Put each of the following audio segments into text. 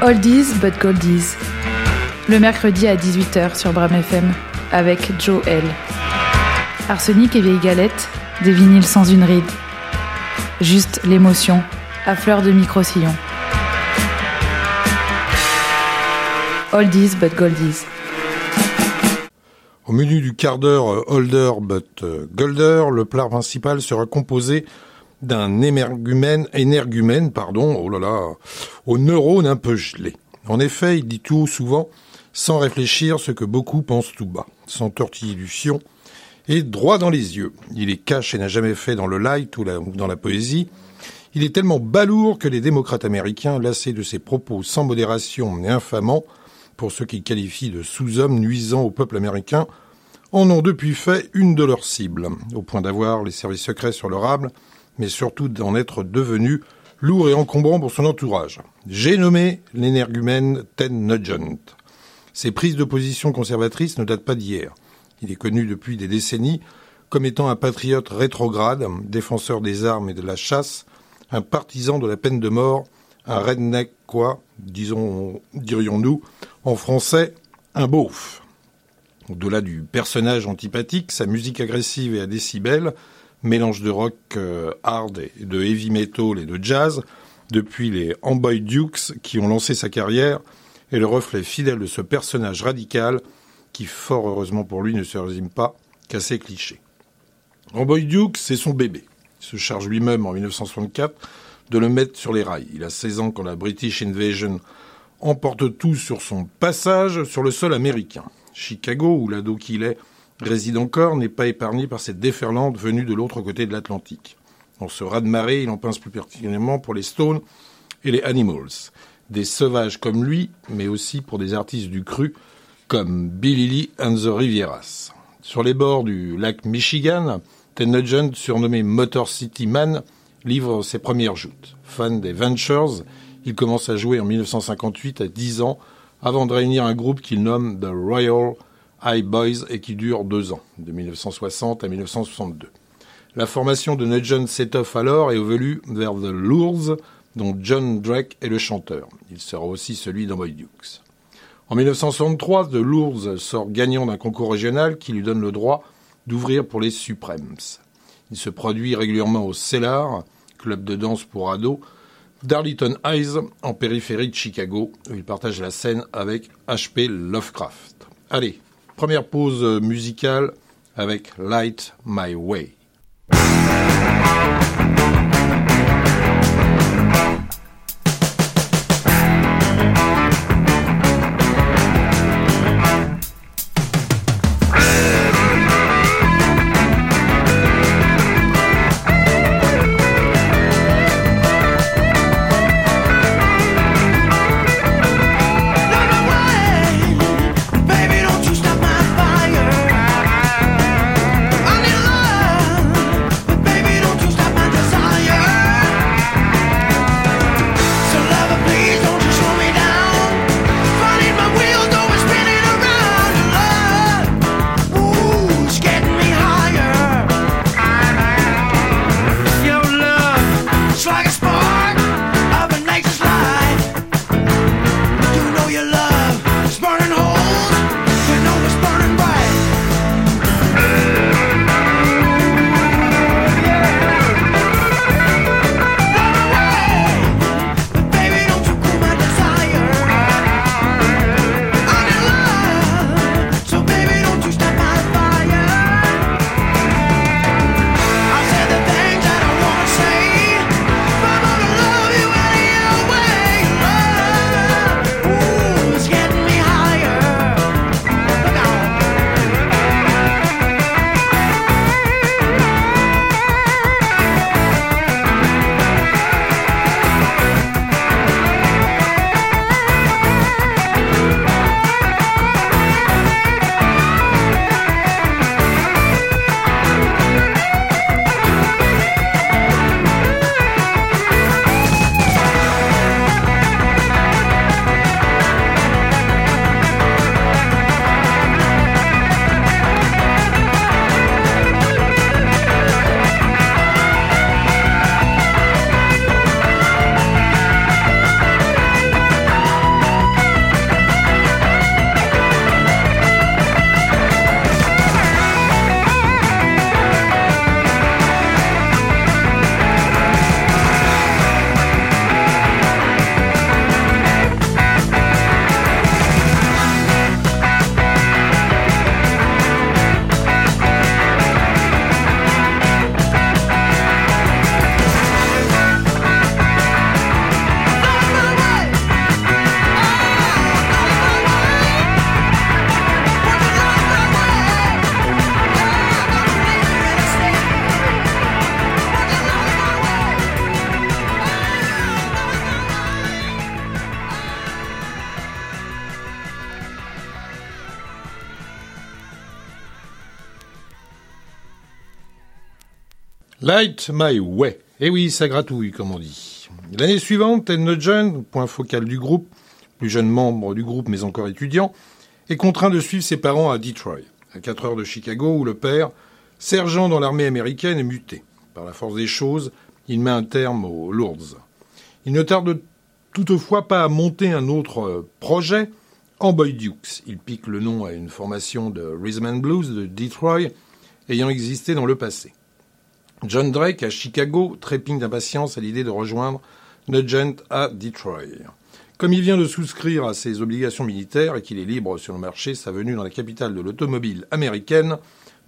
Oldies but Goldies. Le mercredi à 18h sur Bram FM avec Joe L. Arsenic et vieille galette, des vinyles sans une ride. Juste l'émotion, à fleur de micro-sillon. Oldies but Goldies. Au menu du quart d'heure euh, Older but euh, Golder, le plat principal sera composé d'un énergumène, énergumène, pardon, oh là là, aux neurones un peu gelés. En effet, il dit tout souvent, sans réfléchir, ce que beaucoup pensent tout bas, sans tortiller du et droit dans les yeux. Il est cash et n'a jamais fait dans le light ou dans la poésie. Il est tellement balourd que les démocrates américains, lassés de ses propos sans modération et infamants, pour ceux qu'ils qualifient de sous-hommes nuisant au peuple américain, en ont depuis fait une de leurs cibles, au point d'avoir les services secrets sur le rable, mais surtout d'en être devenu lourd et encombrant pour son entourage. J'ai nommé l'énergumène Ted Nugent. Ses prises de position conservatrices ne datent pas d'hier. Il est connu depuis des décennies comme étant un patriote rétrograde, défenseur des armes et de la chasse, un partisan de la peine de mort, un redneck quoi, disons, dirions-nous, en français, un beauf. Au-delà du personnage antipathique, sa musique agressive et à décibels, mélange de rock euh, hard et de heavy metal et de jazz, depuis les Amboy Dukes qui ont lancé sa carrière, est le reflet fidèle de ce personnage radical qui, fort heureusement pour lui, ne se résume pas qu'à ses clichés. Amboy Dukes, c'est son bébé. Il se charge lui-même en 1964 de le mettre sur les rails. Il a 16 ans quand la British Invasion emporte tout sur son passage sur le sol américain. Chicago, où l'ado qu'il est réside encore, n'est pas épargné par cette déferlante venue de l'autre côté de l'Atlantique. En ce raz-de-marée, il en pince plus particulièrement pour les Stones et les Animals. Des sauvages comme lui, mais aussi pour des artistes du cru comme Billy Lee and the Rivieras. Sur les bords du lac Michigan, Ted Nugent, surnommé Motor City Man, livre ses premières joutes. Fan des Ventures, il commence à jouer en 1958 à 10 ans avant de réunir un groupe qu'il nomme The Royal High Boys et qui dure deux ans, de 1960 à 1962. La formation de Nugent s'étoffe alors et évolue vers The Lures, dont John Drake est le chanteur. Il sera aussi celui d'Amboy Dukes. En 1963, The Lures sort gagnant d'un concours régional qui lui donne le droit d'ouvrir pour les Supremes. Il se produit régulièrement au Cellar, club de danse pour ados, d'Arlington Heights, en périphérie de Chicago, où il partage la scène avec H.P. Lovecraft. Allez, première pause musicale avec Light My Way. Light My Way. Eh oui, ça gratouille, comme on dit. L'année suivante, Ted Nugent, point focal du groupe, plus jeune membre du groupe mais encore étudiant, est contraint de suivre ses parents à Detroit, à 4 heures de Chicago, où le père, sergent dans l'armée américaine, est muté. Par la force des choses, il met un terme aux Lourdes. Il ne tarde toutefois pas à monter un autre euh, projet, Amboy Dukes. Il pique le nom à une formation de Rhythm and Blues de Detroit ayant existé dans le passé. John Drake à Chicago trépigne d'impatience à l'idée de rejoindre Nugent à Detroit. Comme il vient de souscrire à ses obligations militaires et qu'il est libre sur le marché, sa venue dans la capitale de l'automobile américaine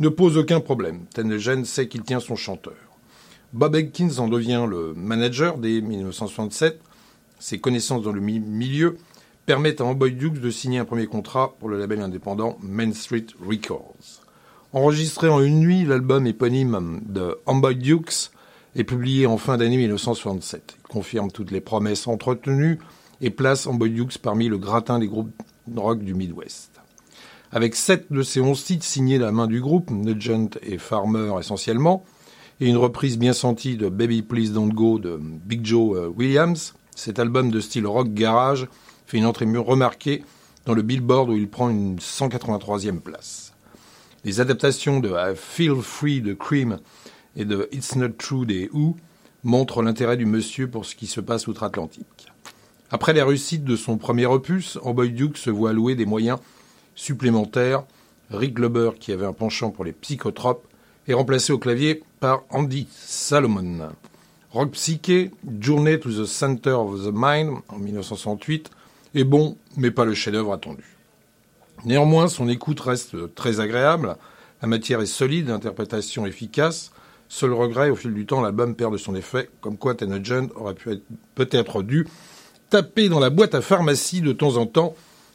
ne pose aucun problème. Nugent sait qu'il tient son chanteur. Bob Atkins en devient le manager dès 1967. Ses connaissances dans le milieu permettent à Amboy Dukes de signer un premier contrat pour le label indépendant Main Street Records. Enregistré en une nuit, l'album éponyme de Amboy Dukes est publié en fin d'année 1967. Il confirme toutes les promesses entretenues et place Amboy Dukes parmi le gratin des groupes rock du Midwest. Avec sept de ses onze titres signés de la main du groupe, Nugent et Farmer essentiellement, et une reprise bien sentie de Baby Please Don't Go de Big Joe euh, Williams, cet album de style rock garage fait une entrée remarquée dans le Billboard où il prend une 183e place. Les adaptations de I Feel Free de Cream et de It's Not True des Who montrent l'intérêt du monsieur pour ce qui se passe outre-Atlantique. Après les réussites de son premier opus, Amboy Duke se voit allouer des moyens supplémentaires. Rick Glober, qui avait un penchant pour les psychotropes, est remplacé au clavier par Andy Salomon. Rock Psyché, Journey to the Center of the Mind en 1968 est bon, mais pas le chef-d'œuvre attendu. Néanmoins, son écoute reste très agréable. La matière est solide, l'interprétation efficace. Seul regret, au fil du temps, l'album perd de son effet, comme quoi Tenogent aurait peut-être dû taper dans la boîte à pharmacie de temps en temps.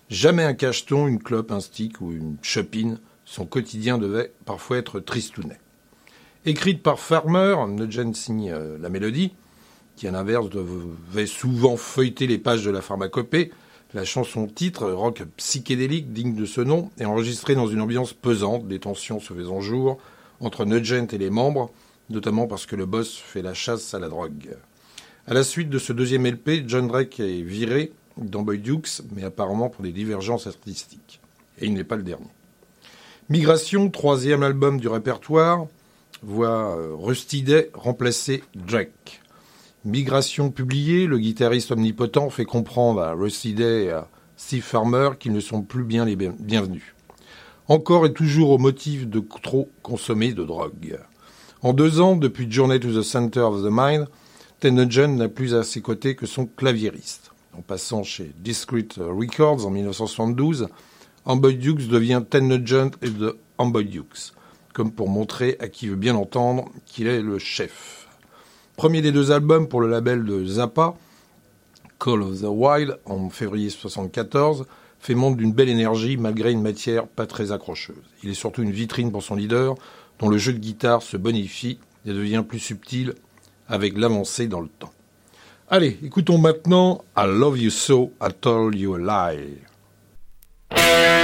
Jamais un cacheton, une clope, un stick ou une chopine. Son quotidien devait parfois être tristounet. Écrite par Farmer, Nugent signe euh, la mélodie, qui à l'inverse devait souvent feuilleter les pages de la pharmacopée, la chanson titre, rock psychédélique digne de ce nom, est enregistrée dans une ambiance pesante, des tensions se faisant jour entre Nugent et les membres, notamment parce que le boss fait la chasse à la drogue. À la suite de ce deuxième LP, John Drake est viré dans Boy Dukes, mais apparemment pour des divergences artistiques. Et il n'est pas le dernier. Migration, troisième album du répertoire, voit euh, Rusty Day remplacer Drake. Migration publiée, le guitariste omnipotent fait comprendre à Rusty Day et à Steve Farmer qu'ils ne sont plus bien les bienvenus. Encore et toujours au motif de trop consommer de drogue. En deux ans, depuis Journey to the Center of the Mind, Nugent n'a plus à ses côtés que son claviériste. En passant chez Discreet Records en 1972, Amboy Dukes devient Nugent et de Amboy Dukes, comme pour montrer à qui veut bien entendre qu'il est le chef. Premier des deux albums pour le label de Zappa, Call of the Wild, en février 1974, fait montre d'une belle énergie malgré une matière pas très accrocheuse. Il est surtout une vitrine pour son leader, dont le jeu de guitare se bonifie et devient plus subtil avec l'avancée dans le temps. Allez, écoutons maintenant I Love You So, I Told You a Lie.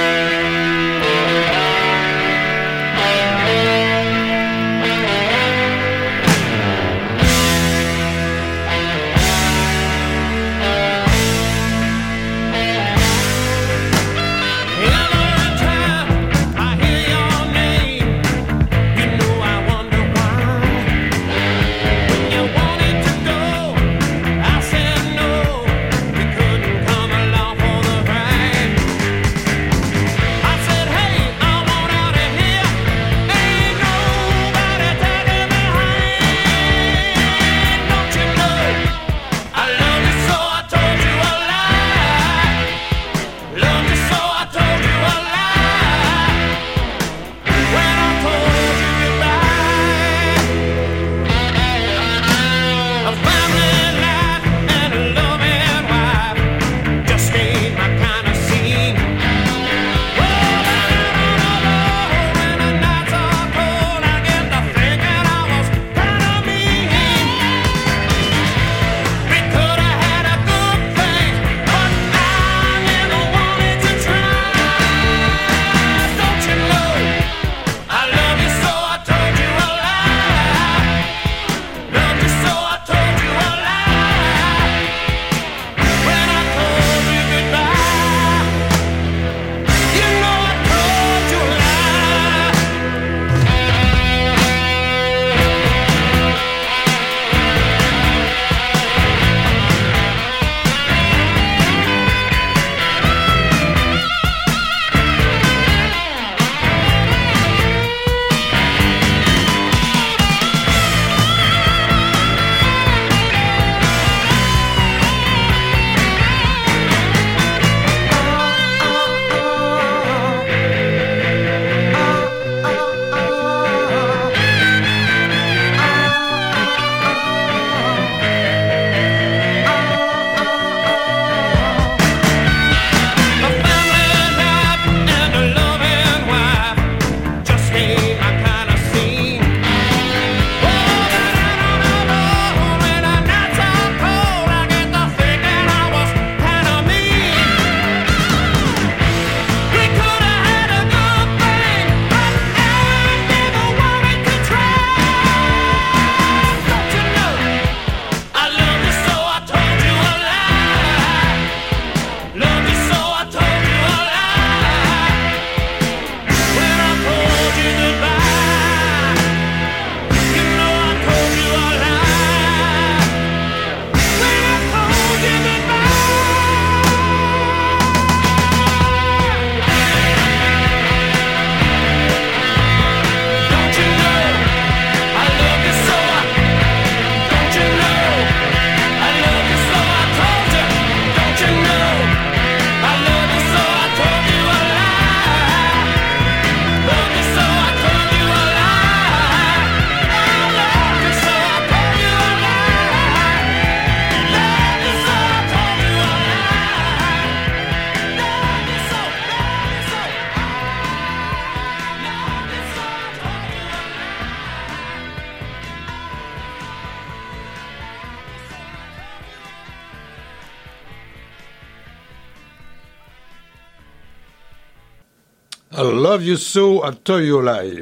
So.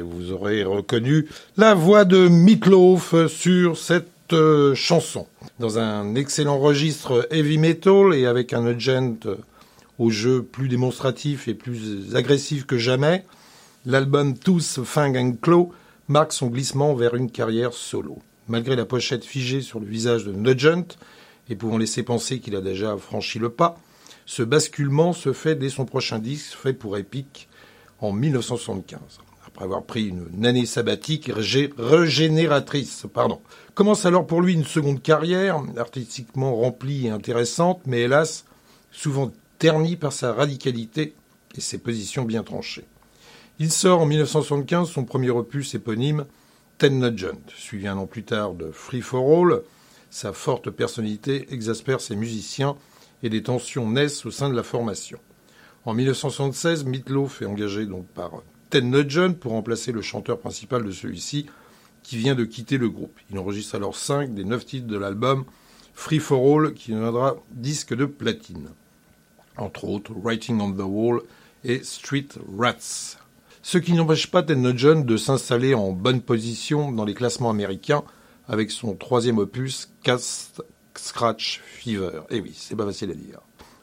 Vous aurez reconnu la voix de Meatloaf sur cette euh, chanson. Dans un excellent registre heavy metal et avec un agent au jeu plus démonstratif et plus agressif que jamais, l'album Tous Fang and Claw marque son glissement vers une carrière solo. Malgré la pochette figée sur le visage de Nugent, et pouvant laisser penser qu'il a déjà franchi le pas, ce basculement se fait dès son prochain disque fait pour Epic en 1975, après avoir pris une année sabbatique régénératrice. Commence alors pour lui une seconde carrière, artistiquement remplie et intéressante, mais hélas, souvent ternie par sa radicalité et ses positions bien tranchées. Il sort en 1975 son premier opus éponyme, Ten Nugent, suivi un an plus tard de Free for All. Sa forte personnalité exaspère ses musiciens et des tensions naissent au sein de la formation. En 1976, Meatloaf est engagé donc par Ted Nugent pour remplacer le chanteur principal de celui-ci, qui vient de quitter le groupe. Il enregistre alors cinq des neuf titres de l'album Free for All, qui deviendra disque de platine. Entre autres, Writing on the Wall et Street Rats. Ce qui n'empêche pas Ted Nugent de s'installer en bonne position dans les classements américains avec son troisième opus, Cast Scratch Fever. Eh oui, c'est pas facile à dire.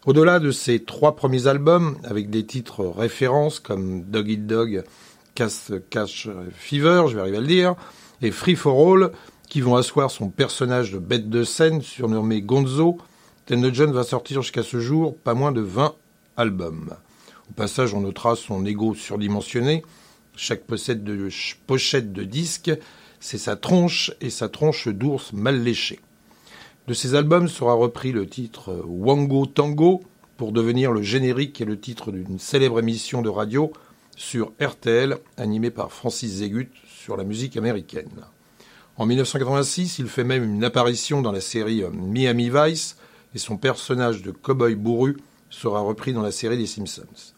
Au-delà de ses trois premiers albums, avec des titres références comme Dog Eat Dog, Cast Cash Fever, je vais arriver à le dire, et Free for All, qui vont asseoir son personnage de bête de scène surnommé Gonzo, Ted Nugent va sortir jusqu'à ce jour pas moins de 20 albums. Au passage, on notera son ego surdimensionné. Chaque pochette de, pochette de disque, c'est sa tronche et sa tronche d'ours mal léchée. De ces albums sera repris le titre Wango Tango pour devenir le générique et le titre d'une célèbre émission de radio sur RTL animée par Francis Zégut sur la musique américaine. En 1986, il fait même une apparition dans la série Miami Vice et son personnage de cow-boy bourru sera repris dans la série des Simpsons.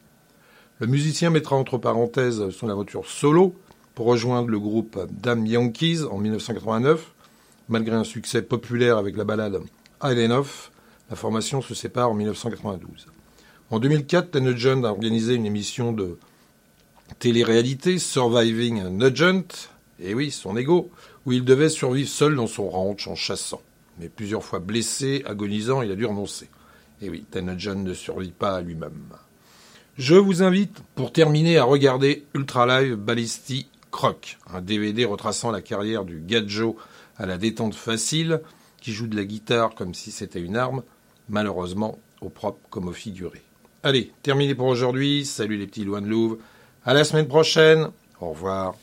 Le musicien mettra entre parenthèses son aventure solo pour rejoindre le groupe Damn Yankees en 1989 Malgré un succès populaire avec la balade Island Off, la formation se sépare en 1992. En 2004, Nugent a organisé une émission de télé-réalité, Surviving Nugent, et oui, son ego, où il devait survivre seul dans son ranch en chassant. Mais plusieurs fois blessé, agonisant, il a dû renoncer. Et oui, Nugent ne survit pas à lui-même. Je vous invite, pour terminer, à regarder Ultra Live Ballisti Croc, un DVD retraçant la carrière du Gadjo à la détente facile, qui joue de la guitare comme si c'était une arme, malheureusement au propre comme au figuré. Allez, terminé pour aujourd'hui. Salut les petits loin de Louvre. À la semaine prochaine. Au revoir.